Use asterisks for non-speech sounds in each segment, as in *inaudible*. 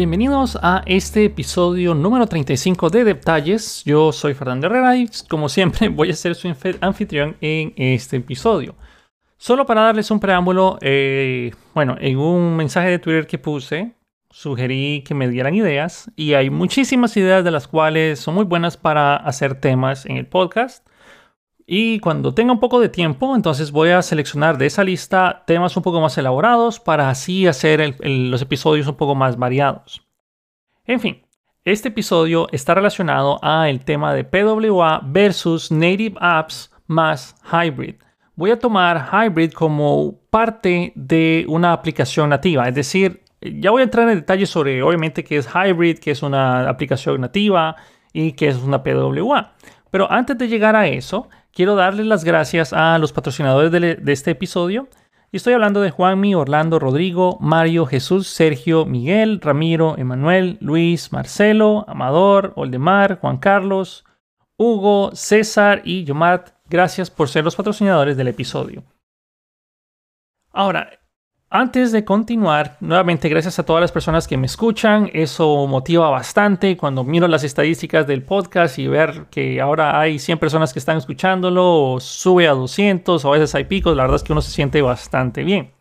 Bienvenidos a este episodio número 35 de Detalles. Yo soy Fernando Herrera como siempre *laughs* voy a ser su anfitrión en este episodio. Solo para darles un preámbulo, eh, bueno, en un mensaje de Twitter que puse, sugerí que me dieran ideas y hay muchísimas ideas de las cuales son muy buenas para hacer temas en el podcast. Y cuando tenga un poco de tiempo, entonces voy a seleccionar de esa lista temas un poco más elaborados para así hacer los episodios un poco más variados. En fin, este episodio está relacionado a el tema de PWA versus Native Apps más Hybrid. Voy a tomar Hybrid como parte de una aplicación nativa, es decir, ya voy a entrar en detalles sobre obviamente qué es Hybrid, qué es una aplicación nativa y qué es una PWA. Pero antes de llegar a eso, quiero darles las gracias a los patrocinadores de, este episodio. Y estoy hablando de Juanmi, Orlando, Rodrigo, Mario, Jesús, Sergio, Miguel, Ramiro, Emanuel, Luis, Marcelo, Amador, Oldemar, Juan Carlos, Hugo, César y Yomat. Gracias por ser los patrocinadores del episodio. Ahora, antes de continuar, nuevamente gracias a todas las personas que me escuchan, eso motiva bastante cuando miro las estadísticas del podcast y ver que ahora hay 100 personas que están escuchándolo, o sube a 200 o a veces hay picos, la verdad es que uno se siente bastante bien.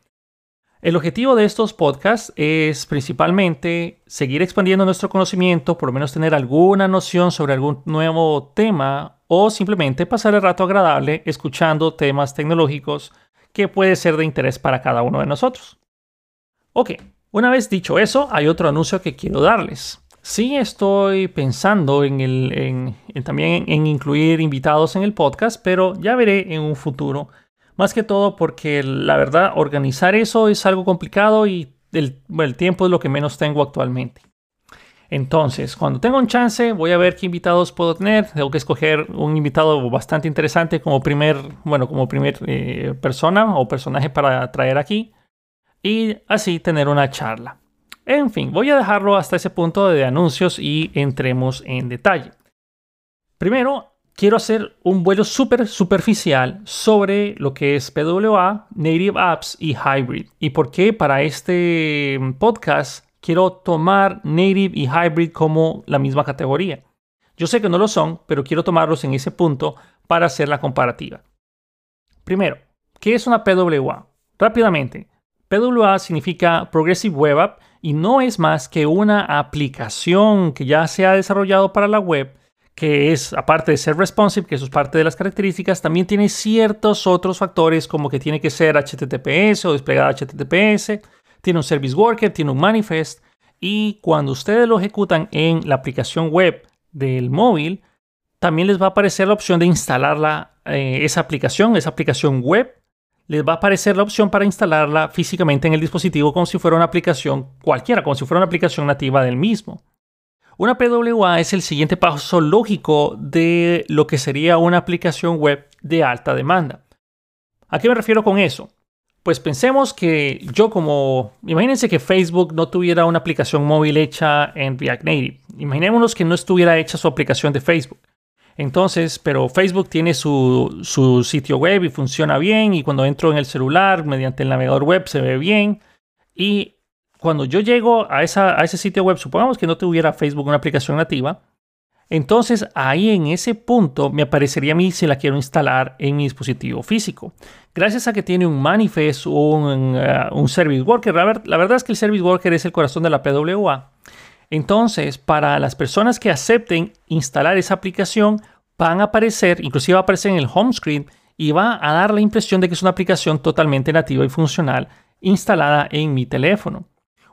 El objetivo de estos podcasts es principalmente seguir expandiendo nuestro conocimiento, por lo menos tener alguna noción sobre algún nuevo tema o simplemente pasar el rato agradable escuchando temas tecnológicos que puede ser de interés para cada uno de nosotros. Ok, una vez dicho eso, hay otro anuncio que quiero darles. Sí estoy pensando en, el, también en incluir invitados en el podcast, pero ya veré en un futuro. Más que todo porque la verdad organizar eso es algo complicado y el, el tiempo es lo que menos tengo actualmente. Entonces, cuando tenga un chance, voy a ver qué invitados puedo tener. Tengo que escoger un invitado bastante interesante como primer, bueno, como primer eh, persona o personaje para traer aquí. Y así tener una charla. En fin, voy a dejarlo hasta ese punto de anuncios y entremos en detalle. Primero, quiero hacer un vuelo súper superficial sobre lo que es PWA, Native Apps y Hybrid. Y por qué para este podcast quiero tomar native y hybrid como la misma categoría. Yo sé que no lo son, pero quiero tomarlos en ese punto para hacer la comparativa. Primero, ¿qué es una PWA? Rápidamente, PWA significa Progressive Web App y no es más que una aplicación que ya se ha desarrollado para la web, que es, aparte de ser responsive, que eso es parte de las características, también tiene ciertos otros factores como que tiene que ser HTTPS o desplegada HTTPS, tiene un service worker, tiene un manifest y cuando ustedes lo ejecutan en la aplicación web del móvil, también les va a aparecer la opción de instalar eh, esa aplicación, esa aplicación web. Les va a aparecer la opción para instalarla físicamente en el dispositivo como si fuera una aplicación cualquiera, como si fuera una aplicación nativa del mismo. Una PWA es el siguiente paso lógico de lo que sería una aplicación web de alta demanda. ¿A qué me refiero con eso? Pues pensemos que yo como, imagínense que Facebook no tuviera una aplicación móvil hecha en React Native. Imaginémonos que no estuviera hecha su aplicación de Facebook. Entonces, pero Facebook tiene su, su, sitio web y funciona bien y cuando entro en el celular mediante el navegador web se ve bien. Y cuando yo llego a, esa, a ese sitio web, supongamos que no tuviera Facebook una aplicación nativa, entonces ahí en ese punto me aparecería a mí si la quiero instalar en mi dispositivo físico. Gracias a que tiene un manifest o un, uh, un, service worker, la, la, verdad es que el service worker es el corazón de la PWA. Entonces, para las personas que acepten instalar esa aplicación, van a aparecer, inclusive va a aparecer en el home screen y va a dar la impresión de que es una aplicación totalmente nativa y funcional instalada en mi teléfono.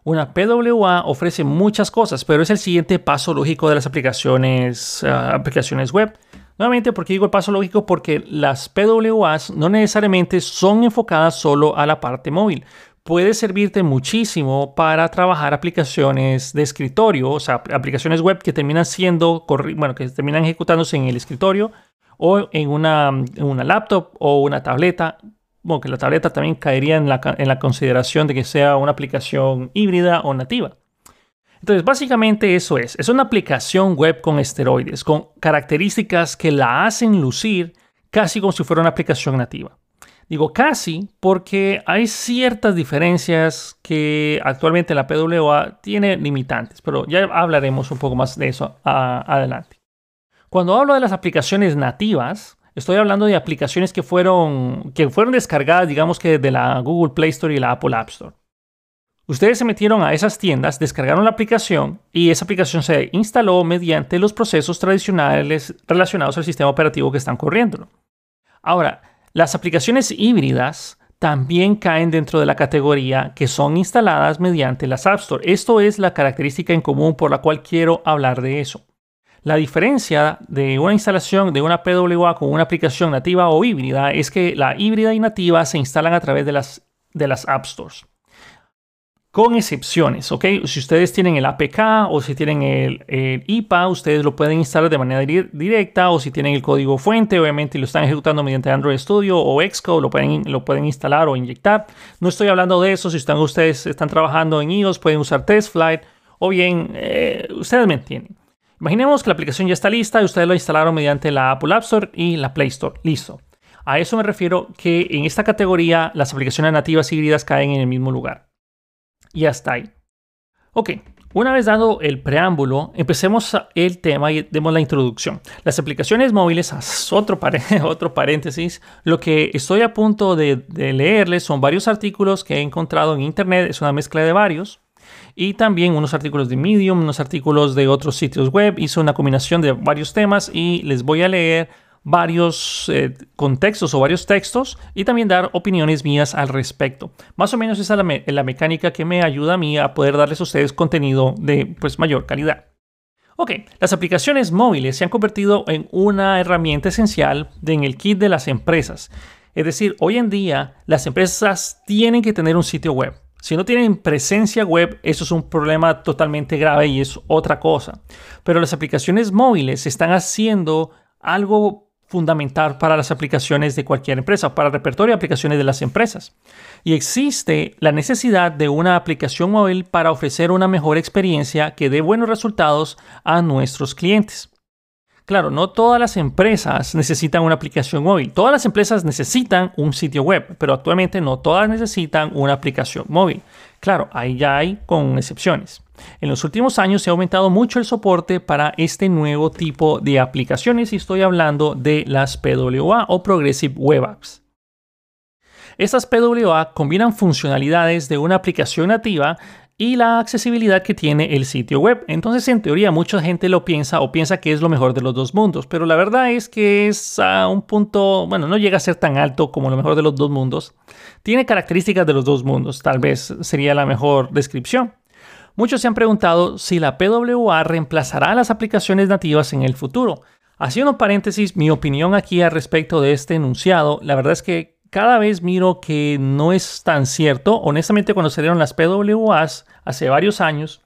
Una PWA ofrece muchas cosas, pero es el siguiente paso lógico de las aplicaciones, uh, aplicaciones web. Nuevamente, ¿por qué digo el paso lógico? Porque las PWAs no necesariamente son enfocadas solo a la parte móvil. Puede servirte muchísimo para trabajar aplicaciones de escritorio, o sea, aplicaciones web que terminan siendo, bueno, que terminan ejecutándose en el escritorio o en una, en una laptop o una tableta bueno, que la tableta también caería en la, en la consideración de que sea una aplicación híbrida o nativa. Entonces, básicamente eso es. Es una aplicación web con esteroides, con características que la hacen lucir casi como si fuera una aplicación nativa. Digo casi porque hay ciertas diferencias que actualmente la PWA tiene limitantes, pero ya hablaremos un poco más de eso adelante. Cuando hablo de las aplicaciones nativas, estoy hablando de aplicaciones que fueron, que fueron descargadas, digamos que de la Google Play Store y la Apple App Store. Ustedes se metieron a esas tiendas, descargaron la aplicación y esa aplicación se instaló mediante los procesos tradicionales relacionados al sistema operativo que están corriendo. Ahora, las aplicaciones híbridas también caen dentro de la categoría que son instaladas mediante las App Store. Esto es la característica en común por la cual quiero hablar de eso. La diferencia de una instalación de una PWA con una aplicación nativa o híbrida es que la híbrida y nativa se instalan a través de las, de las App Stores con excepciones, ¿ok? Si ustedes tienen el APK o si tienen el, IPA, ustedes lo pueden instalar de manera directa o si tienen el código fuente, obviamente lo están ejecutando mediante Android Studio o Xcode, lo pueden, lo pueden instalar o inyectar. No estoy hablando de eso, si están, ustedes están trabajando en iOS, pueden usar TestFlight o bien, eh, ustedes me entienden. Imaginemos que la aplicación ya está lista y ustedes lo instalaron mediante la Apple App Store y la Play Store. Listo. A eso me refiero que en esta categoría las aplicaciones nativas híbridas caen en el mismo lugar y hasta ahí. Ok, una vez dado el preámbulo, empecemos el tema y demos la introducción. Las aplicaciones móviles, otro, *laughs* otro paréntesis, lo que estoy a punto de leerles son varios artículos que he encontrado en internet, es una mezcla de varios, y también unos artículos de Medium, unos artículos de otros sitios web. Hice una combinación de varios temas y les voy a leer varios eh, contextos o varios textos y también dar opiniones mías al respecto. Más o menos esa es la, mecánica que me ayuda a mí a poder darles a ustedes contenido de pues, mayor calidad. Ok, las aplicaciones móviles se han convertido en una herramienta esencial en el kit de las empresas. Es decir, hoy en día las empresas tienen que tener un sitio web. Si no tienen presencia web, eso es un problema totalmente grave y es otra cosa. Pero las aplicaciones móviles están haciendo algo fundamental para las aplicaciones de cualquier empresa, para el repertorio de aplicaciones de las empresas. Y existe la necesidad de una aplicación móvil para ofrecer una mejor experiencia que dé buenos resultados a nuestros clientes. Claro, no todas las empresas necesitan una aplicación móvil. Todas las empresas necesitan un sitio web, pero actualmente no todas necesitan una aplicación móvil. Claro, ahí ya hay con excepciones. En los últimos años se ha aumentado mucho el soporte para este nuevo tipo de aplicaciones y estoy hablando de las PWA o Progressive Web Apps. Estas PWA combinan funcionalidades de una aplicación nativa y la accesibilidad que tiene el sitio web. Entonces, en teoría, mucha gente lo piensa o piensa que es lo mejor de los dos mundos, pero la verdad es que es a un punto, bueno, no llega a ser tan alto como lo mejor de los dos mundos. Tiene características de los dos mundos, tal vez sería la mejor descripción. Muchos se han preguntado si la PWA reemplazará las aplicaciones nativas en el futuro. Haciendo paréntesis, mi opinión aquí al respecto de este enunciado, la verdad es que cada vez miro que no es tan cierto. Honestamente, cuando salieron las PWAs hace varios años,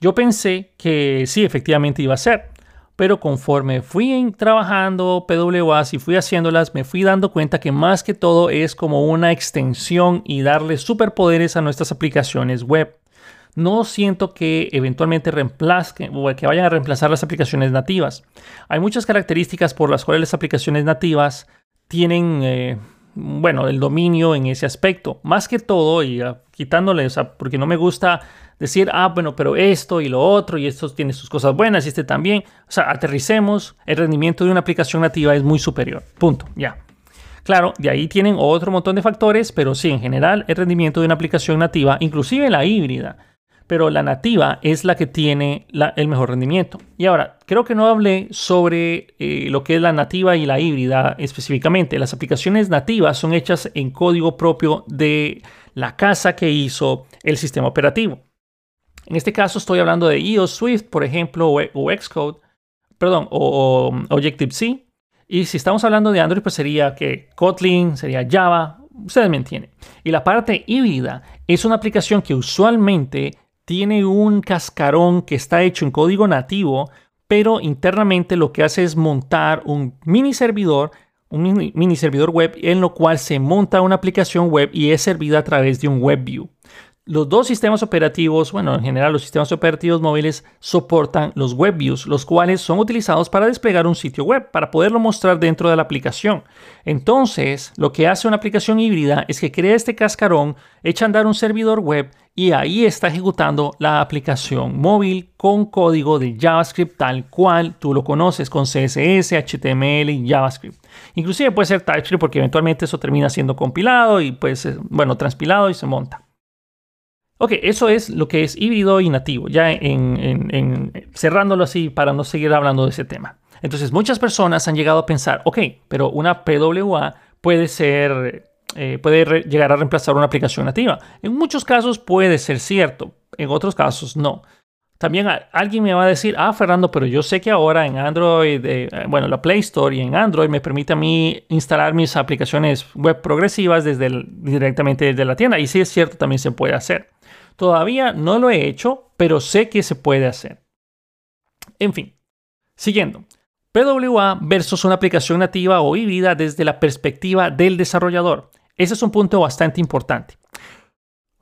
yo pensé que sí, efectivamente iba a ser. Pero conforme fui trabajando PWAs y fui haciéndolas, me fui dando cuenta que más que todo es como una extensión y darle superpoderes a nuestras aplicaciones web. No siento que eventualmente reemplazquen o que vayan a reemplazar las aplicaciones nativas. Hay muchas características por las cuales las aplicaciones nativas tienen eh, bueno, el dominio en ese aspecto. Más que todo, y uh, quitándole, o sea, porque no me gusta decir, ah, bueno, pero esto y lo otro, y esto tiene sus cosas buenas, y este también. O sea, aterricemos, el rendimiento de una aplicación nativa es muy superior. Punto, ya. Claro, de ahí tienen otro montón de factores, pero sí, en general, el rendimiento de una aplicación nativa, inclusive la híbrida, pero la nativa es la que tiene el mejor rendimiento. Y ahora, creo que no hablé sobre eh, lo que es la nativa y la híbrida específicamente. Las aplicaciones nativas son hechas en código propio de la casa que hizo el sistema operativo. En este caso estoy hablando de iOS Swift, por ejemplo, o, Xcode, perdón, o, o Objective-C. Y si estamos hablando de Android, pues sería que Kotlin, sería Java, ustedes me entienden. Y la parte híbrida es una aplicación que usualmente tiene un cascarón que está hecho en código nativo, pero internamente lo que hace es montar un mini servidor, un mini, servidor web en lo cual se monta una aplicación web y es servida a través de un WebView. Los dos sistemas operativos, bueno, en general los sistemas operativos móviles soportan los web views, los cuales son utilizados para desplegar un sitio web, para poderlo mostrar dentro de la aplicación. Entonces, lo que hace una aplicación híbrida es que crea este cascarón, echa a andar un servidor web y ahí está ejecutando la aplicación móvil con código de JavaScript tal cual tú lo conoces, con CSS, HTML y JavaScript. Inclusive puede ser TypeScript porque eventualmente eso termina siendo compilado y pues, bueno, transpilado y se monta. Ok, eso es lo que es híbrido y nativo, ya en, cerrándolo así para no seguir hablando de ese tema. Entonces, muchas personas han llegado a pensar, ok, pero una PWA puede ser, eh, puede llegar a reemplazar una aplicación nativa. En muchos casos puede ser cierto, en otros casos no. También alguien me va a decir, ah, Fernando, pero yo sé que ahora en Android, eh, bueno, la Play Store y en Android me permite a mí instalar mis aplicaciones web progresivas desde directamente desde la tienda. Y sí es cierto, también se puede hacer. Todavía no lo he hecho, pero sé que se puede hacer. En fin, siguiendo. PWA versus una aplicación nativa o híbrida desde la perspectiva del desarrollador. Ese es un punto bastante importante.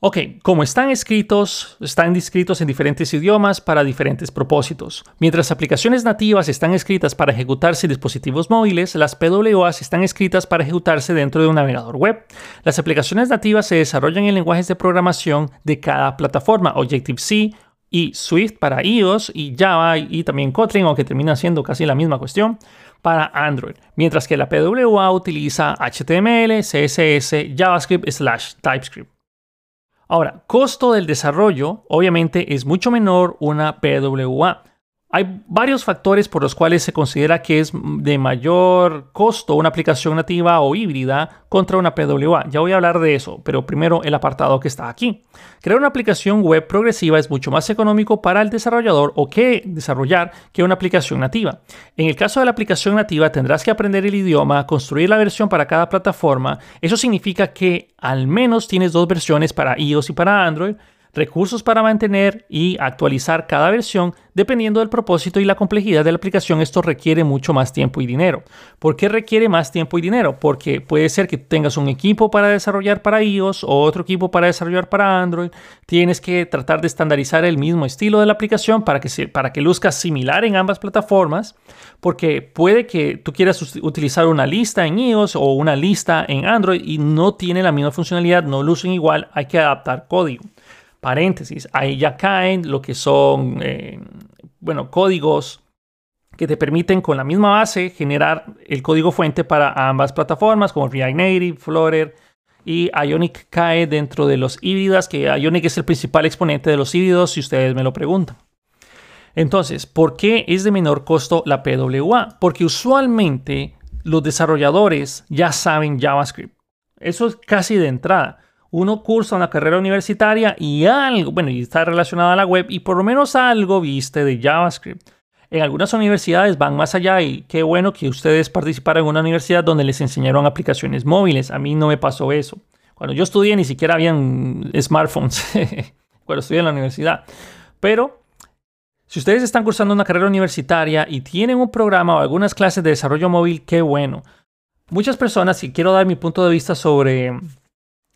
Ok, como están escritos, están descritos en diferentes idiomas para diferentes propósitos. Mientras aplicaciones nativas están escritas para ejecutarse en dispositivos móviles, las PWAs están escritas para ejecutarse dentro de un navegador web. Las aplicaciones nativas se desarrollan en lenguajes de programación de cada plataforma, Objective-C y Swift para iOS y Java y también Kotlin, aunque termina siendo casi la misma cuestión, para Android, mientras que la PWA utiliza HTML, CSS, JavaScript slash TypeScript. Ahora, costo del desarrollo obviamente es mucho menor una PWA. Hay varios factores por los cuales se considera que es de mayor costo una aplicación nativa o híbrida contra una PWA. Ya voy a hablar de eso, pero primero el apartado que está aquí. Crear una aplicación web progresiva es mucho más económico para el desarrollador o que desarrollar que una aplicación nativa. En el caso de la aplicación nativa tendrás que aprender el idioma, construir la versión para cada plataforma. Eso significa que al menos tienes dos versiones para iOS y para Android recursos para mantener y actualizar cada versión dependiendo del propósito y la complejidad de la aplicación. Esto requiere mucho más tiempo y dinero. ¿Por qué requiere más tiempo y dinero? Porque puede ser que tengas un equipo para desarrollar para iOS o otro equipo para desarrollar para Android. Tienes que tratar de estandarizar el mismo estilo de la aplicación para que, para que luzca similar en ambas plataformas. Porque puede que tú quieras utilizar una lista en iOS o una lista en Android y no tiene la misma funcionalidad, no lucen igual, hay que adaptar código paréntesis, ahí ya caen lo que son, eh, bueno, códigos que te permiten con la misma base generar el código fuente para ambas plataformas como React Native, Flutter y Ionic cae dentro de los híbridas, que Ionic es el principal exponente de los híbridos si ustedes me lo preguntan. Entonces, ¿por qué es de menor costo la PWA? Porque usualmente los desarrolladores ya saben JavaScript. Eso es casi de entrada uno cursa una carrera universitaria y algo, bueno, y está relacionada a la web y por lo menos algo viste de JavaScript. En algunas universidades van más allá y qué bueno que ustedes participaron en una universidad donde les enseñaron aplicaciones móviles. A mí no me pasó eso. Cuando yo estudié ni siquiera habían smartphones *laughs* cuando estudié en la universidad. Pero si ustedes están cursando una carrera universitaria y tienen un programa o algunas clases de desarrollo móvil, qué bueno. Muchas personas, y quiero dar mi punto de vista sobre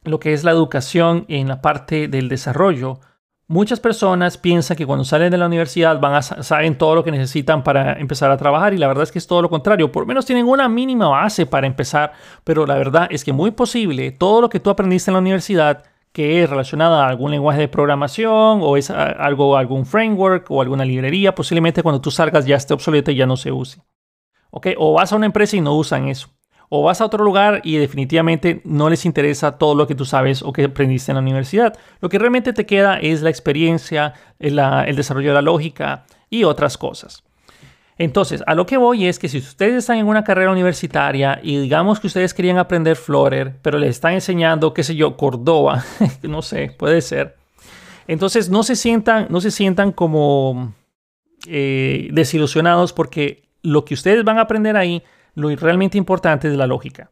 lo que es la educación en la parte del desarrollo, muchas personas piensan que cuando salen de la universidad van a saben todo lo que necesitan para empezar a trabajar y la verdad es que es todo lo contrario. Por lo menos tienen una mínima base para empezar, pero la verdad es que muy posible todo lo que tú aprendiste en la universidad que es relacionado a algún lenguaje de programación o es algo algún framework o alguna librería, posiblemente cuando tú salgas ya esté obsoleto y ya no se use. ¿Ok? O vas a una empresa y no usan eso o vas a otro lugar y definitivamente no les interesa todo lo que tú sabes o que aprendiste en la universidad. Lo que realmente te queda es la experiencia, el, desarrollo de la lógica y otras cosas. Entonces, a lo que voy es que si ustedes están en una carrera universitaria y digamos que ustedes querían aprender Flutter, pero les están enseñando, qué sé yo, Córdoba, *laughs* no sé, puede ser. Entonces, no se sientan, no se sientan como eh, desilusionados porque lo que ustedes van a aprender ahí lo realmente importante es la lógica.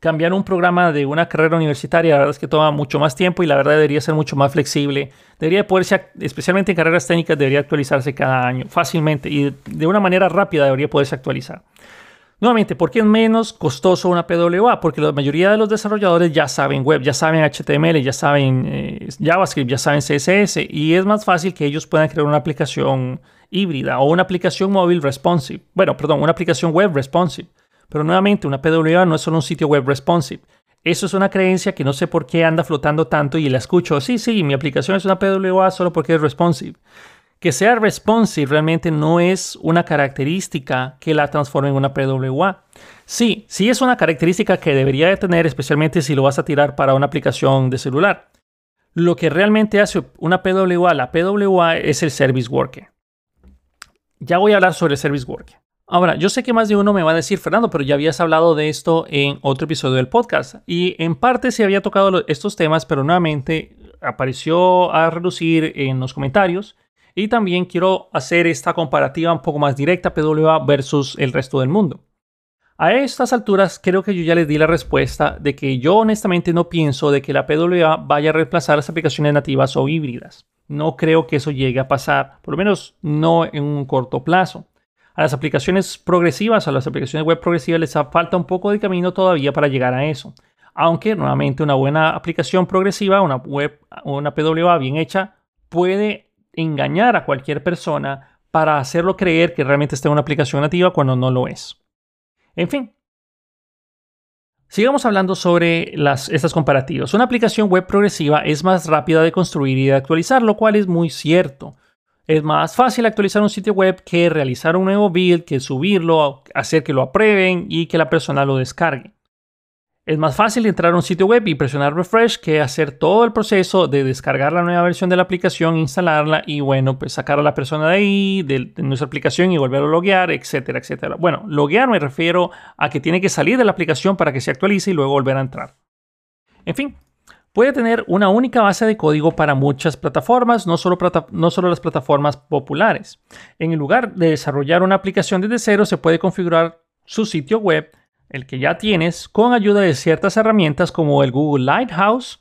Cambiar un programa de una carrera universitaria, la verdad es que toma mucho más tiempo y la verdad debería ser mucho más flexible. Debería poderse, especialmente en carreras técnicas, debería actualizarse cada año fácilmente y de una manera rápida debería poderse actualizar. Nuevamente, ¿por qué es menos costoso una PWA? Porque la mayoría de los desarrolladores ya saben web, ya saben HTML, ya saben eh, JavaScript, ya saben CSS y es más fácil que ellos puedan crear una aplicación híbrida o una aplicación móvil responsive. Bueno, perdón, una aplicación web responsive. Pero nuevamente, una PWA no es solo un sitio web responsive. Eso es una creencia que no sé por qué anda flotando tanto y la escucho. Sí, sí, mi aplicación es una PWA solo porque es responsive. Que sea responsive realmente no es una característica que la transforme en una PWA. Sí, sí es una característica que debería de tener, especialmente si lo vas a tirar para una aplicación de celular. Lo que realmente hace una PWA, la PWA es el Service Worker. Ya voy a hablar sobre Service Worker. Ahora, yo sé que más de uno me va a decir, Fernando, pero ya habías hablado de esto en otro episodio del podcast. Y en parte se había tocado estos temas, pero nuevamente apareció a reducir en los comentarios y también quiero hacer esta comparativa un poco más directa PWA versus el resto del mundo. A estas alturas creo que yo ya les di la respuesta de que yo honestamente no pienso de que la PWA vaya a reemplazar las aplicaciones nativas o híbridas. No creo que eso llegue a pasar, por lo menos no en un corto plazo. A las aplicaciones progresivas, a las aplicaciones web progresivas les falta un poco de camino todavía para llegar a eso. Aunque nuevamente una buena aplicación progresiva, una web, una PWA bien hecha, puede engañar a cualquier persona para hacerlo creer que realmente está en una aplicación nativa cuando no lo es. En fin. Sigamos hablando sobre las, estas comparativas. Una aplicación web progresiva es más rápida de construir y de actualizar, lo cual es muy cierto. Es más fácil actualizar un sitio web que realizar un nuevo build, que subirlo, hacer que lo aprueben y que la persona lo descargue. Es más fácil entrar a un sitio web y presionar refresh que hacer todo el proceso de descargar la nueva versión de la aplicación, instalarla y bueno, pues sacar a la persona de ahí, de, nuestra aplicación y volverlo a loguear, etcétera, etcétera. Bueno, loguear me refiero a que tiene que salir de la aplicación para que se actualice y luego volver a entrar. En fin, puede tener una única base de código para muchas plataformas, no solo, no solo, las plataformas populares. En lugar de desarrollar una aplicación desde cero, se puede configurar su sitio web el que ya tienes, con ayuda de ciertas herramientas como el Google Lighthouse,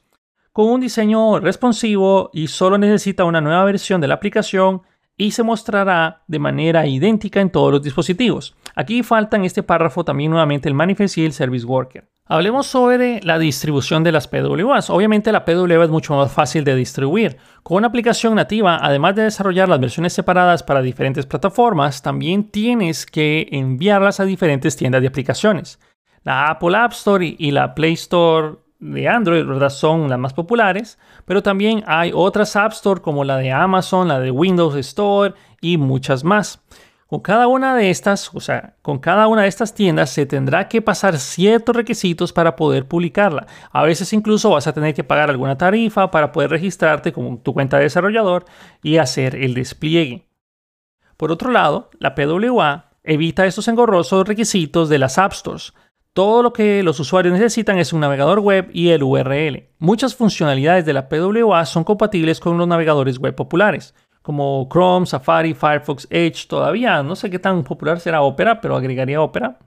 con un diseño responsivo y solo necesita una nueva versión de la aplicación y se mostrará de manera idéntica en todos los dispositivos. Aquí falta en este párrafo también nuevamente el manifest y el service worker. Hablemos sobre la distribución de las PWAs. Obviamente la PWA es mucho más fácil de distribuir. Con una aplicación nativa, además de desarrollar las versiones separadas para diferentes plataformas, también tienes que enviarlas a diferentes tiendas de aplicaciones. La Apple App Store y la Play Store de Android son las más populares, pero también hay otras App Store como la de Amazon, la de Windows Store y muchas más. Con cada una de estas, o sea, con cada una de estas tiendas se tendrá que pasar ciertos requisitos para poder publicarla. A veces incluso vas a tener que pagar alguna tarifa para poder registrarte con tu cuenta de desarrollador y hacer el despliegue. Por otro lado, la PWA evita estos engorrosos requisitos de las App Stores. Todo lo que los usuarios necesitan es un navegador web y el URL. Muchas funcionalidades de la PWA son compatibles con los navegadores web populares como Chrome, Safari, Firefox, Edge, todavía no sé qué tan popular será Opera, pero agregaría Opera.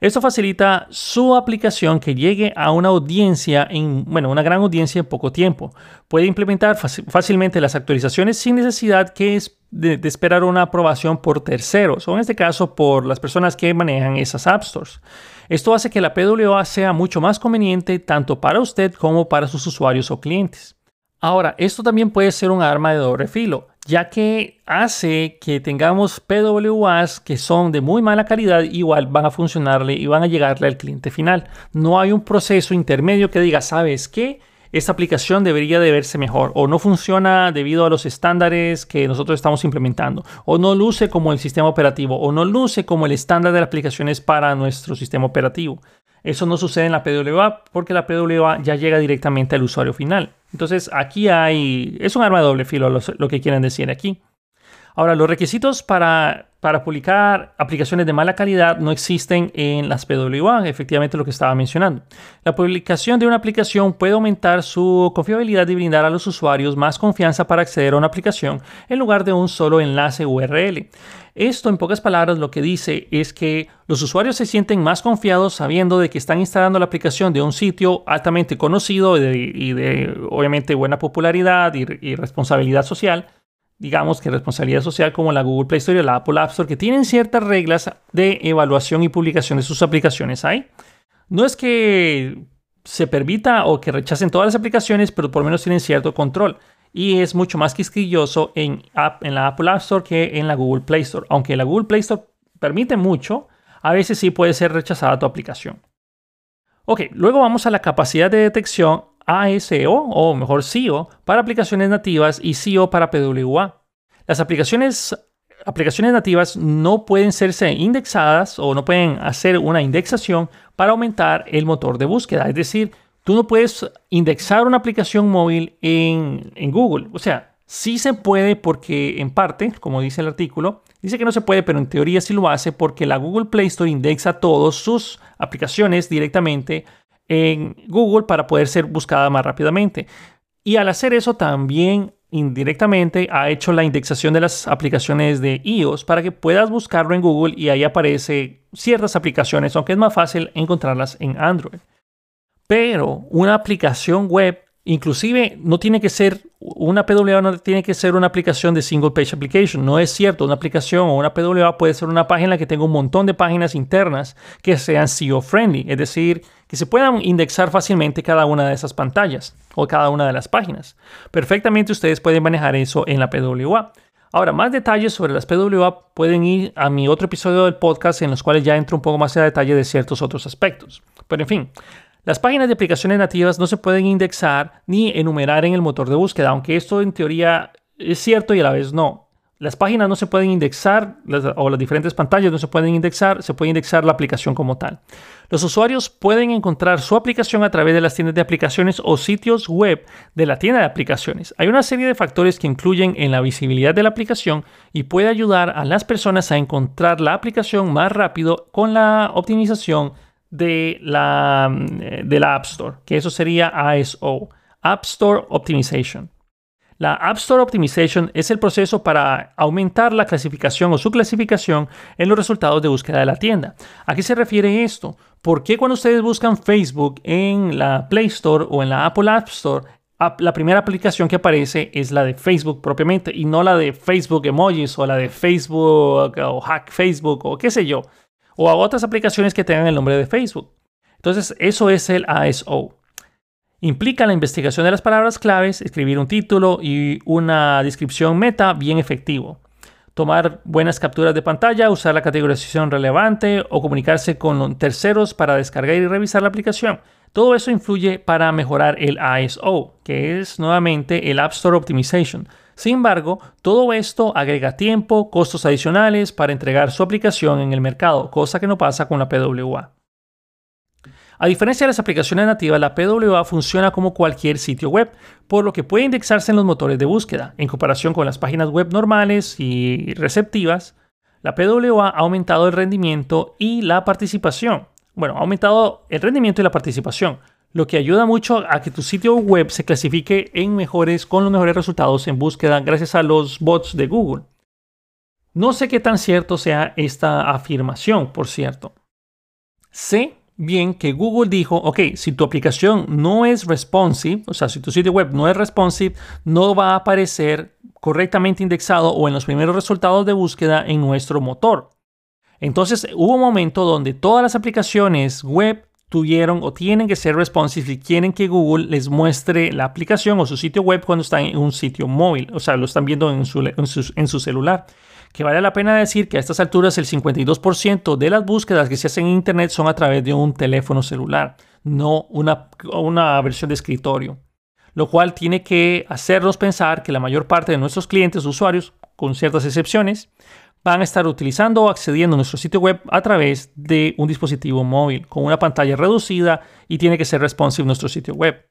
Esto facilita su aplicación que llegue a una audiencia, en, bueno, una gran audiencia en poco tiempo. Puede implementar fácilmente las actualizaciones sin necesidad que es de, esperar una aprobación por terceros, o en este caso por las personas que manejan esas App Stores. Esto hace que la PWA sea mucho más conveniente tanto para usted como para sus usuarios o clientes. Ahora, esto también puede ser un arma de doble filo, ya que hace que tengamos PWAs que son de muy mala calidad, igual van a funcionarle y van a llegarle al cliente final. No hay un proceso intermedio que diga, ¿sabes qué? Esta aplicación debería de verse mejor o no funciona debido a los estándares que nosotros estamos implementando o no luce como el sistema operativo o no luce como el estándar de aplicaciones para nuestro sistema operativo. Eso no sucede en la PWA porque la PWA ya llega directamente al usuario final. Entonces aquí hay, es un arma de doble filo lo, que quieren decir aquí. Ahora, los requisitos para, para, publicar aplicaciones de mala calidad no existen en las PWA, efectivamente lo que estaba mencionando. La publicación de una aplicación puede aumentar su confiabilidad y brindar a los usuarios más confianza para acceder a una aplicación en lugar de un solo enlace URL. Esto, en pocas palabras, lo que dice es que los usuarios se sienten más confiados sabiendo de que están instalando la aplicación de un sitio altamente conocido y de, obviamente, buena popularidad y, responsabilidad social digamos que responsabilidad social como la Google Play Store y la Apple App Store, que tienen ciertas reglas de evaluación y publicación de sus aplicaciones. No es que se permita o que rechacen todas las aplicaciones, pero por lo menos tienen cierto control. Y es mucho más quisquilloso en, la Apple App Store que en la Google Play Store. Aunque la Google Play Store permite mucho, a veces sí puede ser rechazada tu aplicación. Ok, luego vamos a la capacidad de detección ASO o mejor SEO para aplicaciones nativas y SEO para PWA. Las aplicaciones, aplicaciones nativas no pueden serse indexadas o no pueden hacer una indexación para aumentar el motor de búsqueda. Es decir, tú no puedes indexar una aplicación móvil en, Google. O sea, sí se puede porque en parte, como dice el artículo, dice que no se puede, pero en teoría sí lo hace porque la Google Play Store indexa todas sus aplicaciones directamente en Google para poder ser buscada más rápidamente. Y al hacer eso también indirectamente ha hecho la indexación de las aplicaciones de iOS para que puedas buscarlo en Google y ahí aparece ciertas aplicaciones, aunque es más fácil encontrarlas en Android. Pero una aplicación web Inclusive no tiene que ser una PWA, no tiene que ser una aplicación de single page application. No es cierto, una aplicación o una PWA puede ser una página que tenga un montón de páginas internas que sean SEO friendly, es decir, que se puedan indexar fácilmente cada una de esas pantallas o cada una de las páginas. Perfectamente ustedes pueden manejar eso en la PWA. Ahora, más detalles sobre las PWA pueden ir a mi otro episodio del podcast en los cuales ya entro un poco más a detalle de ciertos otros aspectos. Pero en fin, las páginas de aplicaciones nativas no se pueden indexar ni enumerar en el motor de búsqueda, aunque esto en teoría es cierto y a la vez no. Las páginas no se pueden indexar, o las diferentes pantallas no se pueden indexar, se puede indexar la aplicación como tal. Los usuarios pueden encontrar su aplicación a través de las tiendas de aplicaciones o sitios web de la tienda de aplicaciones. Hay una serie de factores que incluyen en la visibilidad de la aplicación y puede ayudar a las personas a encontrar la aplicación más rápido con la optimización de la, eh, de la App Store, que eso sería ASO, App Store Optimization. La App Store Optimization es el proceso para aumentar la clasificación o su clasificación en los resultados de búsqueda de la tienda. ¿A qué se refiere esto? ¿Por qué cuando ustedes buscan Facebook en la Play Store o en la Apple App Store, la primera aplicación que aparece es la de Facebook propiamente y no la de Facebook Emojis o la de Facebook o Hack Facebook o qué sé yo? O a otras aplicaciones que tengan el nombre de Facebook. Entonces, eso es el ASO. Implica la investigación de las palabras claves, escribir un título y una descripción meta bien efectivo. Tomar buenas capturas de pantalla, usar la categorización relevante o comunicarse con terceros para descargar y revisar la aplicación. Todo eso influye para mejorar el ASO, que es nuevamente el App Store Optimization. Sin embargo, todo esto agrega tiempo, costos adicionales para entregar su aplicación en el mercado, cosa que no pasa con la PWA. A diferencia de las aplicaciones nativas, la PWA funciona como cualquier sitio web, por lo que puede indexarse en los motores de búsqueda. En comparación con las páginas web normales y receptivas, la PWA ha aumentado el rendimiento y la participación. Bueno, ha aumentado el rendimiento y la participación, lo que ayuda mucho a que tu sitio web se clasifique en mejores, con los mejores resultados en búsqueda gracias a los bots de Google. No sé qué tan cierto sea esta afirmación, por cierto. Sé bien que Google dijo, ok, si tu aplicación no es responsive, o sea, si tu sitio web no es responsive, no va a aparecer correctamente indexado o en los primeros resultados de búsqueda en nuestro motor. Entonces hubo un momento donde todas las aplicaciones web tuvieron o tienen que ser responsive si quieren que Google les muestre la aplicación o su sitio web cuando están en un sitio móvil, o sea, lo están viendo en su, celular. Que vale la pena decir que a estas alturas el 52% de las búsquedas que se hacen en Internet son a través de un teléfono celular, no una, una versión de escritorio. Lo cual tiene que hacernos pensar que la mayor parte de nuestros clientes, usuarios, con ciertas excepciones, van a estar utilizando o accediendo a nuestro sitio web a través de un dispositivo móvil con una pantalla reducida y tiene que ser responsive nuestro sitio web.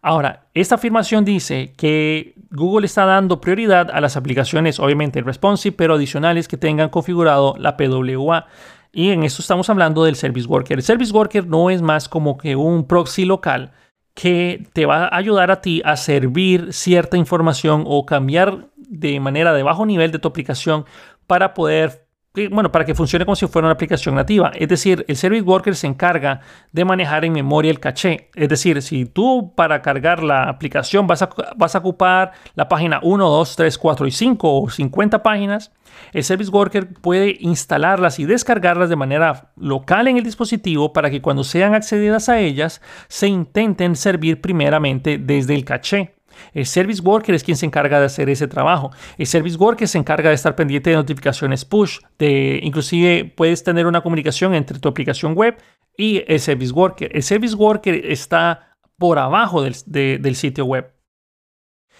Ahora, esta afirmación dice que Google está dando prioridad a las aplicaciones, obviamente responsive, pero adicionales que tengan configurado la PWA. Y en esto estamos hablando del Service Worker. El Service Worker no es más como que un proxy local que te va a ayudar a ti a servir cierta información o cambiar de manera de bajo nivel de tu aplicación para poder bueno, para que funcione como si fuera una aplicación nativa. Es decir, el Service Worker se encarga de manejar en memoria el caché. Es decir, si tú para cargar la aplicación vas a, vas a ocupar la página 1, 2, 3, 4 y 5 o 50 páginas, el Service Worker puede instalarlas y descargarlas de manera local en el dispositivo para que cuando sean accedidas a ellas se intenten servir primeramente desde el caché. El Service Worker es quien se encarga de hacer ese trabajo. El Service Worker se encarga de estar pendiente de notificaciones push. De, inclusive puedes tener una comunicación entre tu aplicación web y el Service Worker. El Service Worker está por abajo del, del sitio web.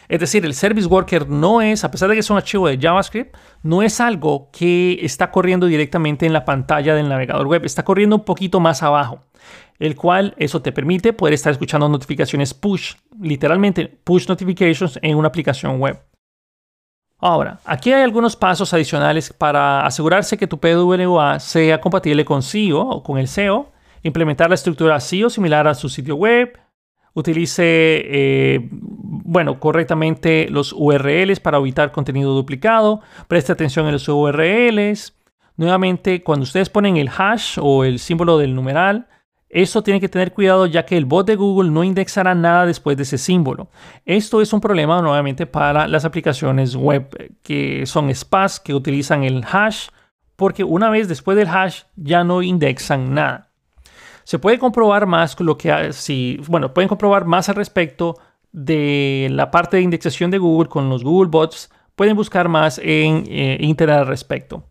Es decir, el Service Worker no es, a pesar de que es un archivo de JavaScript, no es algo que está corriendo directamente en la pantalla del navegador web, está corriendo un poquito más abajo el cual eso te permite poder estar escuchando notificaciones push, literalmente push notifications en una aplicación web. Ahora, aquí hay algunos pasos adicionales para asegurarse que tu PWA sea compatible con SEO o con el SEO, implementar la estructura SEO similar a su sitio web, utilice, eh, bueno, correctamente los URLs para evitar contenido duplicado, preste atención en los URLs. Nuevamente, cuando ustedes ponen el hash o el símbolo del numeral, eso tiene que tener cuidado ya que el bot de Google no indexará nada después de ese símbolo. Esto es un problema nuevamente para las aplicaciones web eh, que son spas que utilizan el hash porque una vez después del hash ya no indexan nada. Se puede comprobar más lo que si, bueno, pueden comprobar más al respecto de la parte de indexación de Google con los Google Bots. Pueden buscar más en eh, Internet al respecto.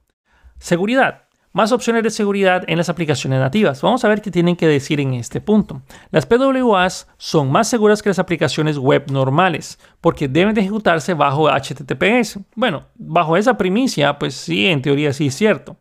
Seguridad. Más opciones de seguridad en las aplicaciones nativas. Vamos a ver qué tienen que decir en este punto. Las PWAs son más seguras que las aplicaciones web normales porque deben de ejecutarse bajo HTTPS. Bueno, bajo esa primicia, pues sí, en teoría sí es cierto.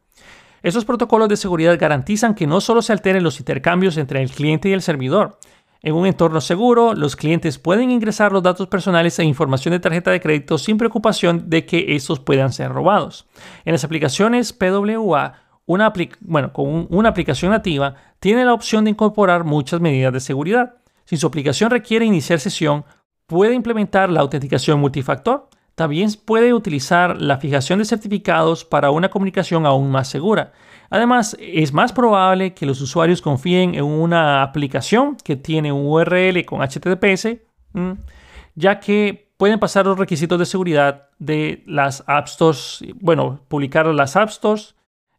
Esos protocolos de seguridad garantizan que no solo se alteren los intercambios entre el cliente y el servidor. En un entorno seguro, los clientes pueden ingresar los datos personales e información de tarjeta de crédito sin preocupación de que estos puedan ser robados. En las aplicaciones PWA, una bueno, con una aplicación nativa tiene la opción de incorporar muchas medidas de seguridad. Si su aplicación requiere iniciar sesión, puede implementar la autenticación multifactor. También puede utilizar la fijación de certificados para una comunicación aún más segura. Además, es más probable que los usuarios confíen en una aplicación que tiene un URL con HTTPS, ya que pueden pasar los requisitos de seguridad de las App Stores, bueno, publicar las App Stores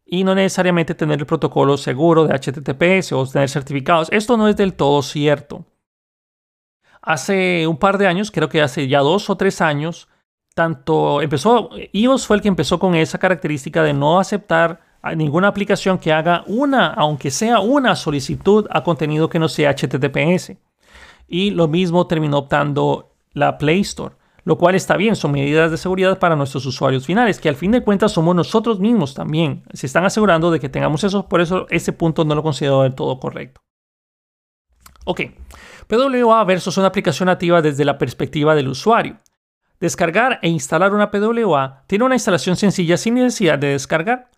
y no necesariamente tener el protocolo seguro de HTTPS o tener certificados. Esto no es del todo cierto. Hace un par de años, creo que hace ya dos o tres años, tanto empezó, iOS fue el que empezó con esa característica de no aceptar ninguna aplicación que haga una, aunque sea una solicitud a contenido que no sea HTTPS. Y lo mismo terminó optando la Play Store lo cual está bien, son medidas de seguridad para nuestros usuarios finales, que al fin de cuentas somos nosotros mismos también. Se están asegurando de que tengamos eso, por eso ese punto no lo considero del todo correcto. Ok, PWA versus una aplicación nativa desde la perspectiva del usuario. Descargar e instalar una PWA tiene una instalación sencilla sin necesidad de descargar.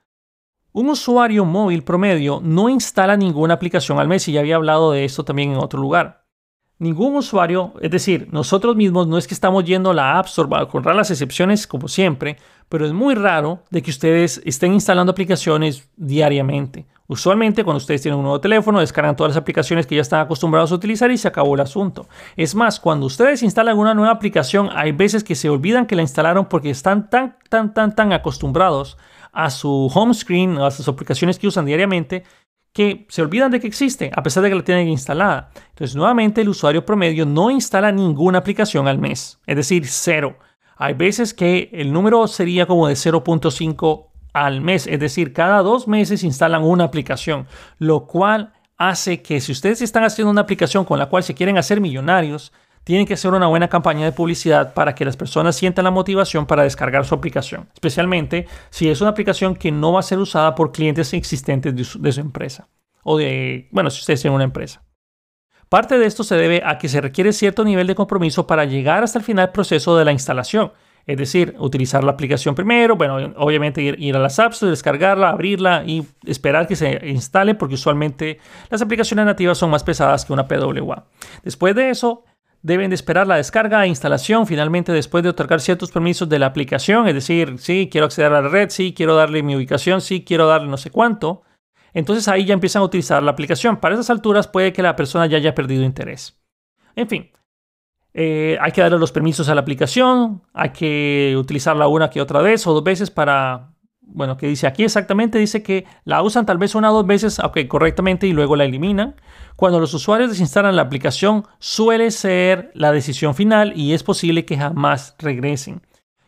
Un usuario móvil promedio no instala ninguna aplicación al mes y ya había hablado de esto también en otro lugar ningún usuario, es decir, nosotros mismos no es que estamos yendo a la App Store, con raras excepciones como siempre, pero es muy raro de que ustedes estén instalando aplicaciones diariamente. Usualmente cuando ustedes tienen un nuevo teléfono, descargan todas las aplicaciones que ya están acostumbrados a utilizar y se acabó el asunto. Es más, cuando ustedes instalan una nueva aplicación, hay veces que se olvidan que la instalaron porque están tan, tan, tan, tan acostumbrados a su home screen, a sus aplicaciones que usan diariamente, que se olvidan de que existe, a pesar de que la tienen instalada. Entonces, nuevamente, el usuario promedio no instala ninguna aplicación al mes, es decir, cero. Hay veces que el número sería como de 0.5 al mes, es decir, cada dos meses instalan una aplicación, lo cual hace que si ustedes están haciendo una aplicación con la cual se quieren hacer millonarios, tienen que hacer una buena campaña de publicidad para que las personas sientan la motivación para descargar su aplicación, especialmente si es una aplicación que no va a ser usada por clientes existentes de su, empresa o de, bueno, si ustedes tienen una empresa. Parte de esto se debe a que se requiere cierto nivel de compromiso para llegar hasta el final del proceso de la instalación. Es decir, utilizar la aplicación primero, bueno, obviamente ir, a las apps, descargarla, abrirla y esperar que se instale porque usualmente las aplicaciones nativas son más pesadas que una PWA. Después de eso, deben de esperar la descarga e instalación finalmente después de otorgar ciertos permisos de la aplicación, es decir, sí, quiero acceder a la red, sí, quiero darle mi ubicación, sí, quiero darle no sé cuánto. Entonces ahí ya empiezan a utilizar la aplicación. Para esas alturas puede que la persona ya haya perdido interés. En fin, eh, hay que darle los permisos a la aplicación, hay que utilizarla una que otra vez o dos veces para, bueno, que dice aquí exactamente, dice que la usan tal vez una o dos veces, ok, correctamente y luego la eliminan. Cuando los usuarios desinstalan la aplicación suele ser la decisión final y es posible que jamás regresen.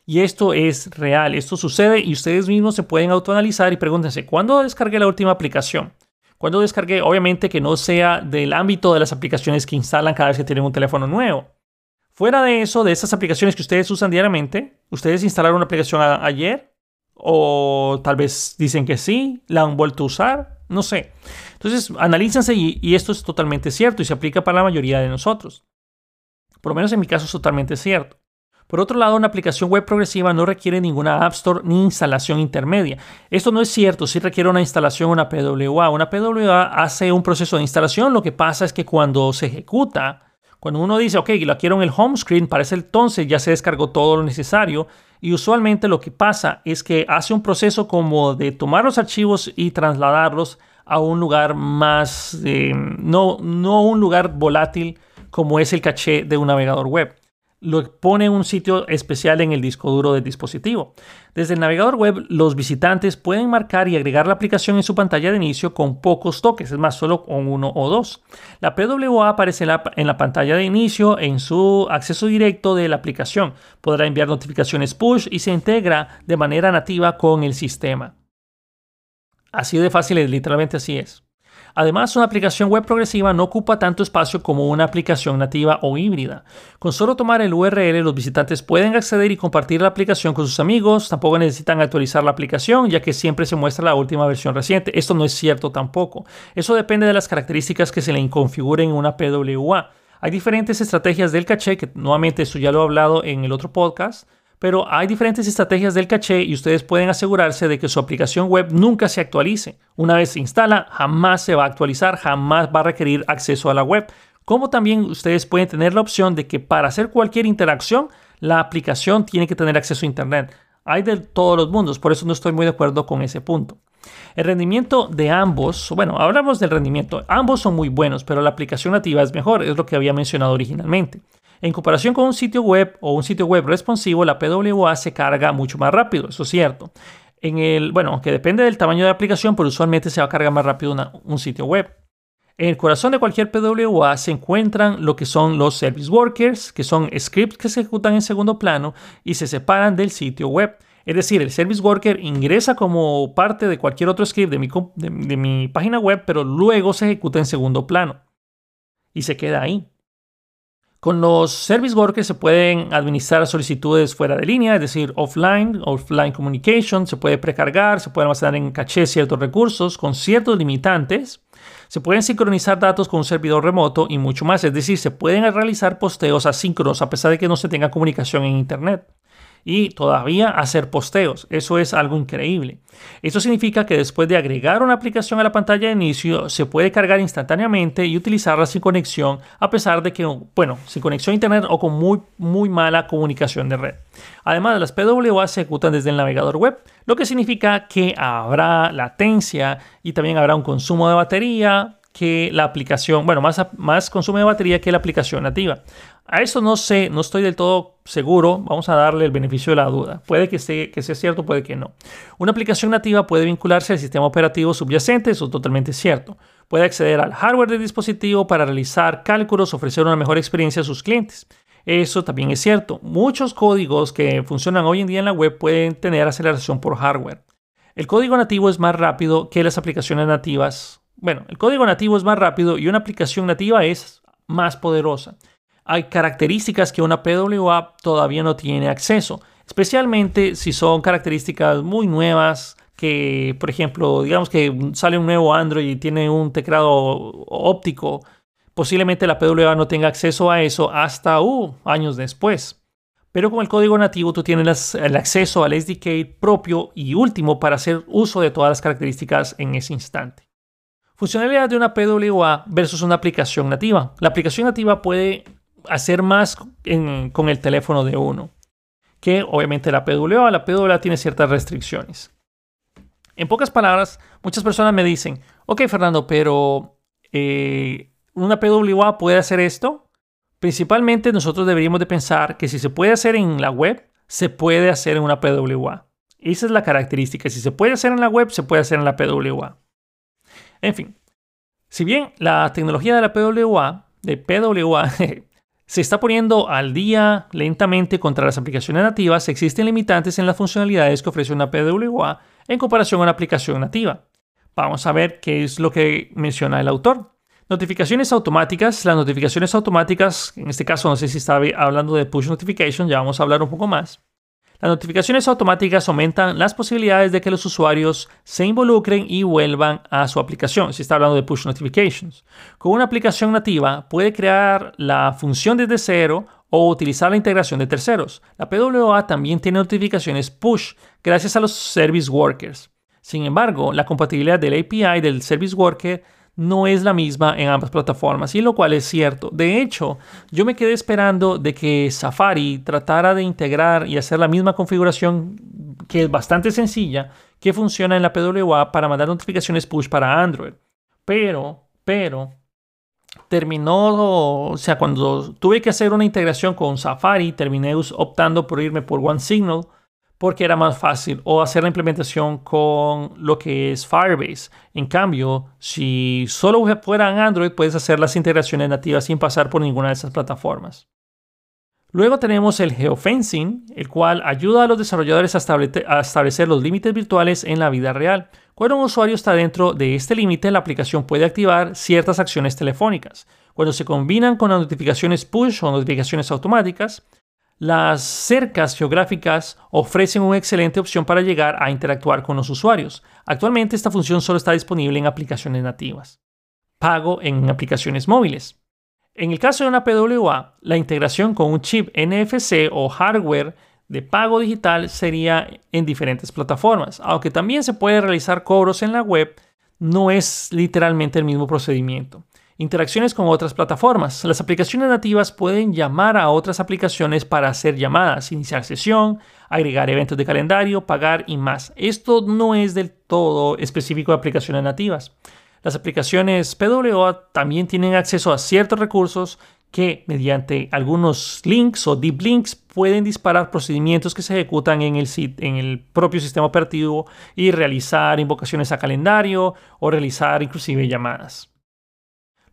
Y esto es real, esto sucede y ustedes mismos se pueden autoanalizar y pregúntense, ¿cuándo descargué la última aplicación? ¿Cuándo descargué? Obviamente que no sea del ámbito de las aplicaciones que instalan cada vez que tienen un teléfono nuevo. Fuera de eso, de esas aplicaciones que ustedes usan diariamente, ¿ustedes instalaron una aplicación ayer? ¿O tal vez dicen que sí? ¿La han vuelto a usar? No sé. Entonces, analícense y, esto es totalmente cierto y se aplica para la mayoría de nosotros. Por lo menos en mi caso es totalmente cierto. Por otro lado, una aplicación web progresiva no requiere ninguna App Store ni instalación intermedia. Esto no es cierto, sí requiere una instalación, una PWA. Una PWA hace un proceso de instalación, lo que pasa es que cuando se ejecuta, cuando uno dice, ok, la quiero en el home screen, para entonces ya se descargó todo lo necesario. Y usualmente lo que pasa es que hace un proceso como de tomar los archivos y trasladarlos a un lugar más, eh, no, no un lugar volátil como es el caché de un navegador web lo pone en un sitio especial en el disco duro del dispositivo. Desde el navegador web, los visitantes pueden marcar y agregar la aplicación en su pantalla de inicio con pocos toques, es más, solo con uno o dos. La PWA aparece en la, pantalla de inicio en su acceso directo de la aplicación. Podrá enviar notificaciones push y se integra de manera nativa con el sistema. Así de fácil, literalmente así es. Además, una aplicación web progresiva no ocupa tanto espacio como una aplicación nativa o híbrida. Con solo tomar el URL, los visitantes pueden acceder y compartir la aplicación con sus amigos, tampoco necesitan actualizar la aplicación, ya que siempre se muestra la última versión reciente. Esto no es cierto tampoco. Eso depende de las características que se le configuren en una PWA. Hay diferentes estrategias del caché, que nuevamente esto ya lo he hablado en el otro podcast, pero hay diferentes estrategias del caché y ustedes pueden asegurarse de que su aplicación web nunca se actualice. Una vez se instala, jamás se va a actualizar, jamás va a requerir acceso a la web. Como también ustedes pueden tener la opción de que para hacer cualquier interacción, la aplicación tiene que tener acceso a Internet. Hay de todos los mundos, por eso no estoy muy de acuerdo con ese punto. El rendimiento de ambos, bueno, hablamos del rendimiento, ambos son muy buenos, pero la aplicación nativa es mejor, es lo que había mencionado originalmente. En comparación con un sitio web o un sitio web responsivo, la PWA se carga mucho más rápido, eso es cierto. En el, bueno, que depende del tamaño de la aplicación, pero usualmente se va a cargar más rápido un sitio web. En el corazón de cualquier PWA se encuentran lo que son los service workers, que son scripts que se ejecutan en segundo plano y se separan del sitio web. Es decir, el service worker ingresa como parte de cualquier otro script de mi, de mi página web, pero luego se ejecuta en segundo plano y se queda ahí. Con los service workers se pueden administrar solicitudes fuera de línea, es decir, offline, offline communication, se puede precargar, se pueden almacenar en caché ciertos recursos con ciertos limitantes, se pueden sincronizar datos con un servidor remoto y mucho más, es decir, se pueden realizar posteos asíncronos a pesar de que no se tenga comunicación en Internet y todavía hacer posteos. Eso es algo increíble. Esto significa que después de agregar una aplicación a la pantalla de inicio, se puede cargar instantáneamente y utilizarla sin conexión, a pesar de que, bueno, sin conexión a internet o con muy, muy mala comunicación de red. Además, las PWA se ejecutan desde el navegador web, lo que significa que habrá latencia y también habrá un consumo de batería, que la aplicación, bueno, más, más consumo de batería que la aplicación nativa. A eso no sé, no estoy del todo seguro, vamos a darle el beneficio de la duda. Puede que, sea, que sea cierto, puede que no. Una aplicación nativa puede vincularse al sistema operativo subyacente, eso es totalmente cierto. Puede acceder al hardware del dispositivo para realizar cálculos, ofrecer una mejor experiencia a sus clientes. Eso también es cierto. Muchos códigos que funcionan hoy en día en la web pueden tener aceleración por hardware. El código nativo es más rápido que las aplicaciones nativas bueno, el código nativo es más rápido y una aplicación nativa es más poderosa. Hay características que una PWA todavía no tiene acceso, especialmente si son características muy nuevas que, por ejemplo, digamos que sale un nuevo Android y tiene un teclado óptico, posiblemente la PWA no tenga acceso a eso hasta uh, años después. Pero con el código nativo tú tienes el acceso al SDK propio y último para hacer uso de todas las características en ese instante. Funcionalidad de una PWA versus una aplicación nativa. La aplicación nativa puede hacer más con el teléfono de uno. Que obviamente la PWA, la PWA tiene ciertas restricciones. En pocas palabras, muchas personas me dicen, ok Fernando, pero eh, una PWA puede hacer esto. Principalmente nosotros deberíamos de pensar que si se puede hacer en la web, se puede hacer en una PWA. Esa es la característica. Si se puede hacer en la web, se puede hacer en la PWA. En fin, si bien la tecnología de la PWA, de PWA, *laughs* se está poniendo al día lentamente contra las aplicaciones nativas, existen limitantes en las funcionalidades que ofrece una PWA en comparación a una aplicación nativa. Vamos a ver qué es lo que menciona el autor. Notificaciones automáticas. Las notificaciones automáticas, en este caso no sé si estaba hablando de push notification, ya vamos a hablar un poco más. Las notificaciones automáticas aumentan las posibilidades de que los usuarios se involucren y vuelvan a su aplicación. Si está hablando de push notifications. Con una aplicación nativa puede crear la función desde cero o utilizar la integración de terceros. La PWA también tiene notificaciones push gracias a los service workers. Sin embargo, la compatibilidad del API del service worker no es la misma en ambas plataformas, y lo cual es cierto. De hecho, yo me quedé esperando de que Safari tratara de integrar y hacer la misma configuración, que es bastante sencilla, que funciona en la PWA para mandar notificaciones push para Android. Pero, pero, terminó, o sea, cuando tuve que hacer una integración con Safari, terminé optando por irme por OneSignal porque era más fácil o hacer la implementación con lo que es Firebase. En cambio, si solo fuera en Android, puedes hacer las integraciones nativas sin pasar por ninguna de esas plataformas. Luego tenemos el geofencing, el cual ayuda a los desarrolladores a, establecer los límites virtuales en la vida real. Cuando un usuario está dentro de este límite, la aplicación puede activar ciertas acciones telefónicas. Cuando se combinan con las notificaciones push o notificaciones automáticas, las cercas geográficas ofrecen una excelente opción para llegar a interactuar con los usuarios. Actualmente esta función solo está disponible en aplicaciones nativas. Pago en aplicaciones móviles. En el caso de una PWA, la integración con un chip NFC o hardware de pago digital sería en diferentes plataformas. Aunque también se puede realizar cobros en la web, no es literalmente el mismo procedimiento. Interacciones con otras plataformas. Las aplicaciones nativas pueden llamar a otras aplicaciones para hacer llamadas, iniciar sesión, agregar eventos de calendario, pagar y más. Esto no es del todo específico de aplicaciones nativas. Las aplicaciones PWA también tienen acceso a ciertos recursos que mediante algunos links o deep links pueden disparar procedimientos que se ejecutan en el, en el propio sistema operativo y realizar invocaciones a calendario o realizar inclusive llamadas.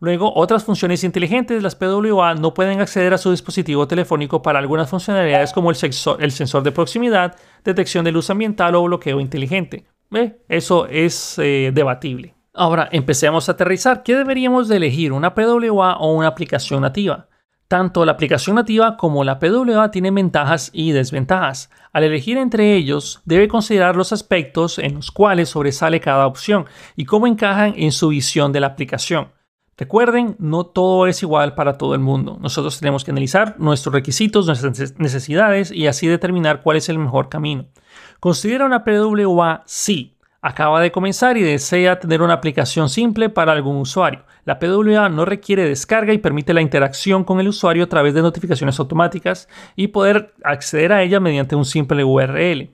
Luego, otras funciones inteligentes, las PWA, no pueden acceder a su dispositivo telefónico para algunas funcionalidades como el sensor, de proximidad, detección de luz ambiental o bloqueo inteligente. Eso es eh, debatible. Ahora, empecemos a aterrizar. ¿Qué deberíamos de elegir, una PWA o una aplicación nativa? Tanto la aplicación nativa como la PWA tienen ventajas y desventajas. Al elegir entre ellos, debe considerar los aspectos en los cuales sobresale cada opción y cómo encajan en su visión de la aplicación. Recuerden, no todo es igual para todo el mundo. Nosotros tenemos que analizar nuestros requisitos, nuestras necesidades y así determinar cuál es el mejor camino. Considera una PWA sí. Acaba de comenzar y desea tener una aplicación simple para algún usuario. La PWA no requiere descarga y permite la interacción con el usuario a través de notificaciones automáticas y poder acceder a ella mediante un simple URL.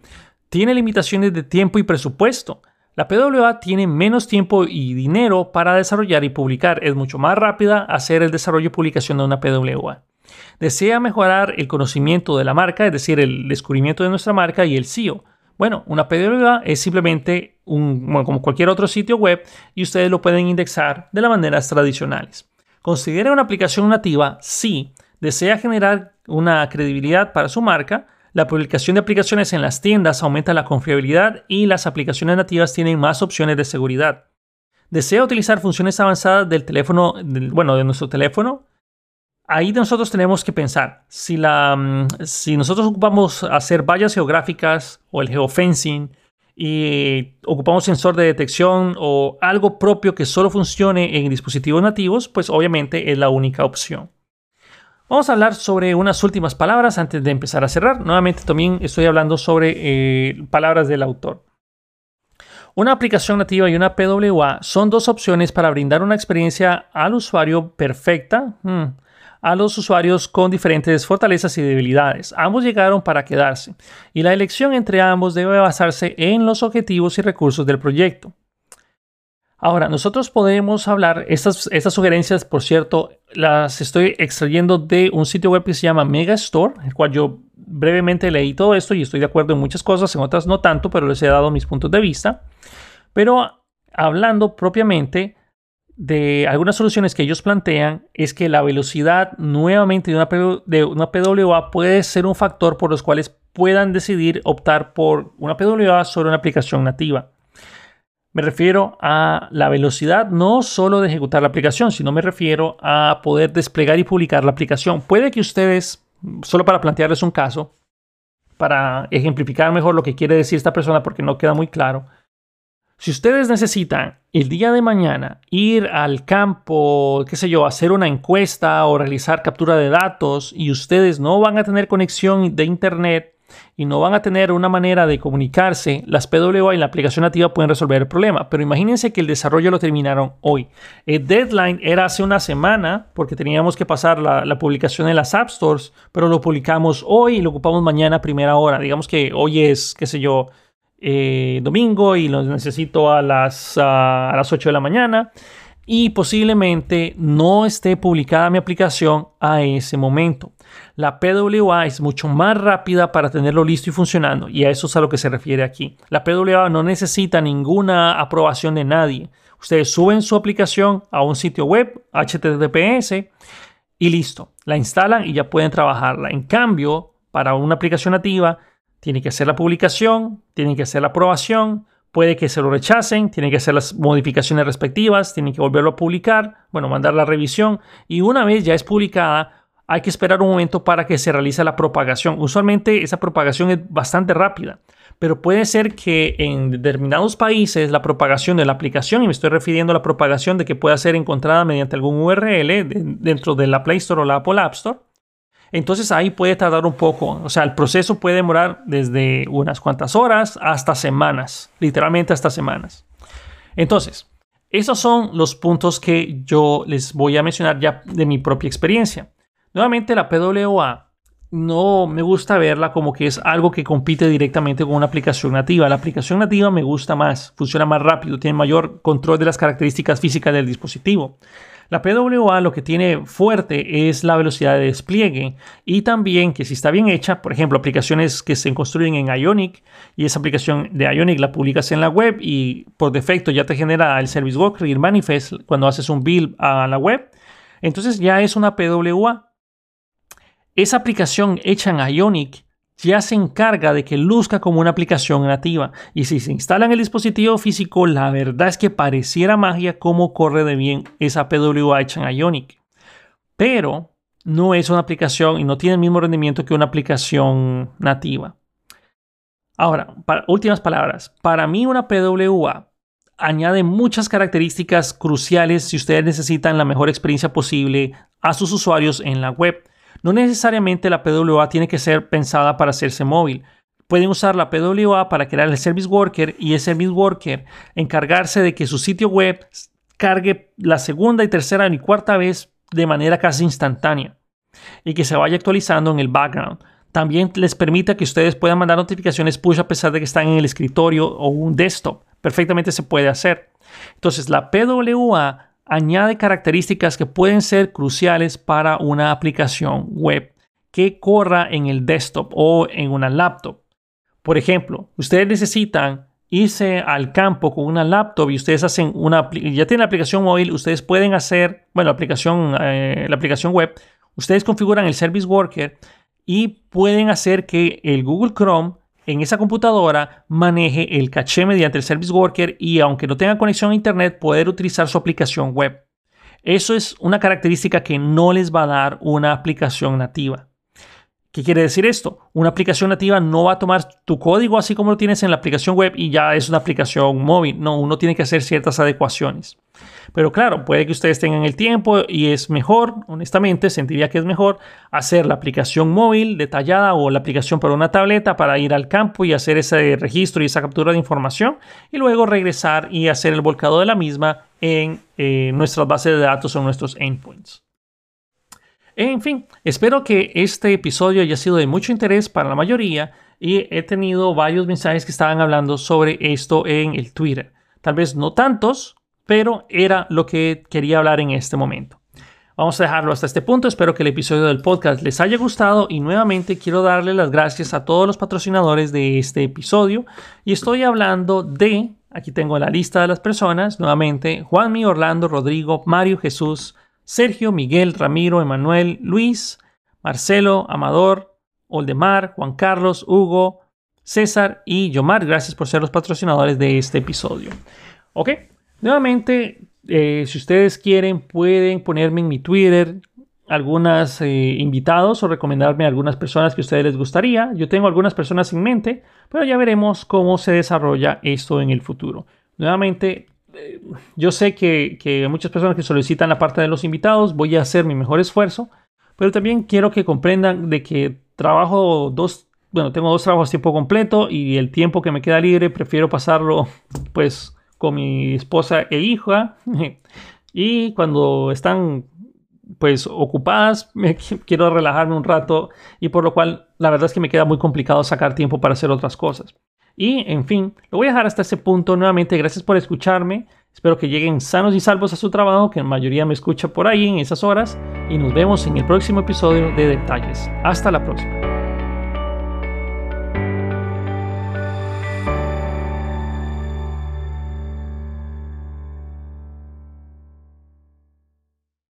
Tiene limitaciones de tiempo y presupuesto. La PWA tiene menos tiempo y dinero para desarrollar y publicar. Es mucho más rápida hacer el desarrollo y publicación de una PWA. Desea mejorar el conocimiento de la marca, es decir, el descubrimiento de nuestra marca y el SEO. Bueno, una PWA es simplemente un, como cualquier otro sitio web y ustedes lo pueden indexar de las maneras tradicionales. Considera una aplicación nativa si desea generar una credibilidad para su marca, la publicación de aplicaciones en las tiendas aumenta la confiabilidad y las aplicaciones nativas tienen más opciones de seguridad. ¿Desea utilizar funciones avanzadas del teléfono, bueno, de nuestro teléfono? Ahí nosotros tenemos que pensar, si, la, mm, si nosotros ocupamos hacer vallas geográficas o el geofencing y ocupamos sensor de detección o algo propio que solo funcione en dispositivos nativos, pues obviamente es la única opción. Vamos a hablar sobre unas últimas palabras antes de empezar a cerrar. Nuevamente también estoy hablando sobre eh, palabras del autor. Una aplicación nativa y una PWA son dos opciones para brindar una experiencia al usuario perfecta. Hmm. a los usuarios con diferentes fortalezas y debilidades. Ambos llegaron para quedarse, y la elección entre ambos debe basarse en los objetivos y recursos del proyecto. Ahora, nosotros podemos hablar, estas, sugerencias, por cierto, las estoy extrayendo de un sitio web que se llama Megastore, el cual yo brevemente leí todo esto y estoy de acuerdo en muchas cosas, en otras no tanto, pero les he dado mis puntos de vista. Pero hablando propiamente de algunas soluciones que ellos plantean, es que la velocidad nuevamente de una, de una PWA puede ser un factor por los cuales puedan decidir optar por una PWA sobre una aplicación nativa. Me refiero a la velocidad no solo de ejecutar la aplicación, sino me refiero a poder desplegar y publicar la aplicación. Puede que ustedes, solo para plantearles un caso, para ejemplificar mejor lo que quiere decir esta persona porque no queda muy claro, si ustedes necesitan el día de mañana ir al campo, qué sé yo, hacer una encuesta o realizar captura de datos y ustedes no van a tener conexión de internet y no van a tener una manera de comunicarse, las PWA y la aplicación nativa pueden resolver el problema. Pero imagínense que el desarrollo lo terminaron hoy. El deadline era hace una semana porque teníamos que pasar la, publicación en las App Stores, pero lo publicamos hoy y lo ocupamos mañana a primera hora. Digamos que hoy es, qué sé yo, eh, domingo y lo necesito a las, a las 8 de la mañana y posiblemente no esté publicada mi aplicación a ese momento. La PWA es mucho más rápida para tenerlo listo y funcionando y a eso es a lo que se refiere aquí. La PWA no necesita ninguna aprobación de nadie. Ustedes suben su aplicación a un sitio web, HTTPS, y listo. La instalan y ya pueden trabajarla. En cambio, para una aplicación nativa, tiene que hacer la publicación, tiene que hacer la aprobación, puede que se lo rechacen, tiene que hacer las modificaciones respectivas, tiene que volverlo a publicar, bueno, mandar la revisión y una vez ya es publicada, hay que esperar un momento para que se realice la propagación. Usualmente esa propagación es bastante rápida, pero puede ser que en determinados países la propagación de la aplicación, y me estoy refiriendo a la propagación de que pueda ser encontrada mediante algún URL dentro de la Play Store o la Apple App Store, entonces ahí puede tardar un poco. O sea, el proceso puede demorar desde unas cuantas horas hasta semanas, literalmente hasta semanas. Entonces, esos son los puntos que yo les voy a mencionar ya de mi propia experiencia. Nuevamente, la PWA no me gusta verla como que es algo que compite directamente con una aplicación nativa. La aplicación nativa me gusta más, funciona más rápido, tiene mayor control de las características físicas del dispositivo. La PWA lo que tiene fuerte es la velocidad de despliegue y también que si está bien hecha, por ejemplo, aplicaciones que se construyen en Ionic y esa aplicación de Ionic la publicas en la web y por defecto ya te genera el Service Worker y el Manifest cuando haces un build a la web, entonces ya es una PWA. Esa aplicación hecha en Ionic ya se encarga de que luzca como una aplicación nativa. Y si se instala en el dispositivo físico, la verdad es que pareciera magia cómo corre de bien esa PWA hecha en Ionic. Pero no es una aplicación y no tiene el mismo rendimiento que una aplicación nativa. Ahora, últimas palabras. Para mí una PWA añade muchas características cruciales si ustedes necesitan la mejor experiencia posible a sus usuarios en la web. No necesariamente la PWA tiene que ser pensada para hacerse móvil. Pueden usar la PWA para crear el Service Worker y el Service Worker encargarse de que su sitio web cargue la segunda y tercera y cuarta vez de manera casi instantánea y que se vaya actualizando en el background. También les permite que ustedes puedan mandar notificaciones push a pesar de que están en el escritorio o un desktop. Perfectamente se puede hacer. Entonces la PWA añade características que pueden ser cruciales para una aplicación web que corra en el desktop o en una laptop. Por ejemplo, ustedes necesitan irse al campo con una laptop y ustedes hacen una ya tienen la aplicación móvil, ustedes pueden hacer, bueno, aplicación, eh, la aplicación web, ustedes configuran el Service Worker y pueden hacer que el Google Chrome en esa computadora maneje el caché mediante el Service Worker y aunque no tenga conexión a Internet, poder utilizar su aplicación web. Eso es una característica que no les va a dar una aplicación nativa. ¿Qué quiere decir esto? Una aplicación nativa no va a tomar tu código así como lo tienes en la aplicación web y ya es una aplicación móvil. No, uno tiene que hacer ciertas adecuaciones. Pero claro, puede que ustedes tengan el tiempo y es mejor, honestamente, sentiría que es mejor hacer la aplicación móvil detallada o la aplicación para una tableta para ir al campo y hacer ese registro y esa captura de información y luego regresar y hacer el volcado de la misma en eh, nuestras bases de datos o nuestros endpoints. En fin, espero que este episodio haya sido de mucho interés para la mayoría y he tenido varios mensajes que estaban hablando sobre esto en el Twitter. Tal vez no tantos, pero era lo que quería hablar en este momento. Vamos a dejarlo hasta este punto. Espero que el episodio del podcast les haya gustado y nuevamente quiero darle las gracias a todos los patrocinadores de este episodio. Y estoy hablando de, aquí tengo la lista de las personas, nuevamente, Juanmi, Orlando, Rodrigo, Mario, Jesús, Sergio, Miguel, Ramiro, Emanuel, Luis, Marcelo, Amador, Oldemar, Juan Carlos, Hugo, César y Yomar. Gracias por ser los patrocinadores de este episodio. Ok, nuevamente eh, si ustedes quieren, pueden ponerme en mi Twitter algunos eh, invitados o recomendarme algunas personas que a ustedes les gustaría. Yo tengo algunas personas en mente, pero ya veremos cómo se desarrolla esto en el futuro. Nuevamente, eh, yo sé que, que muchas personas que solicitan la parte de los invitados, voy a hacer mi mejor esfuerzo, pero también quiero que comprendan de que trabajo dos, bueno, tengo dos trabajos a tiempo completo y el tiempo que me queda libre prefiero pasarlo pues con mi esposa e hija. *laughs* Y cuando están pues ocupadas, me *laughs* quiero relajarme un rato y por lo cual la verdad es que me queda muy complicado sacar tiempo para hacer otras cosas. Y en fin, lo voy a dejar hasta ese punto. Nuevamente, gracias por escucharme. Espero que lleguen sanos y salvos a su trabajo, que en mayoría me escucha por ahí en esas horas. Y nos vemos en el próximo episodio de Detalles. Hasta la próxima.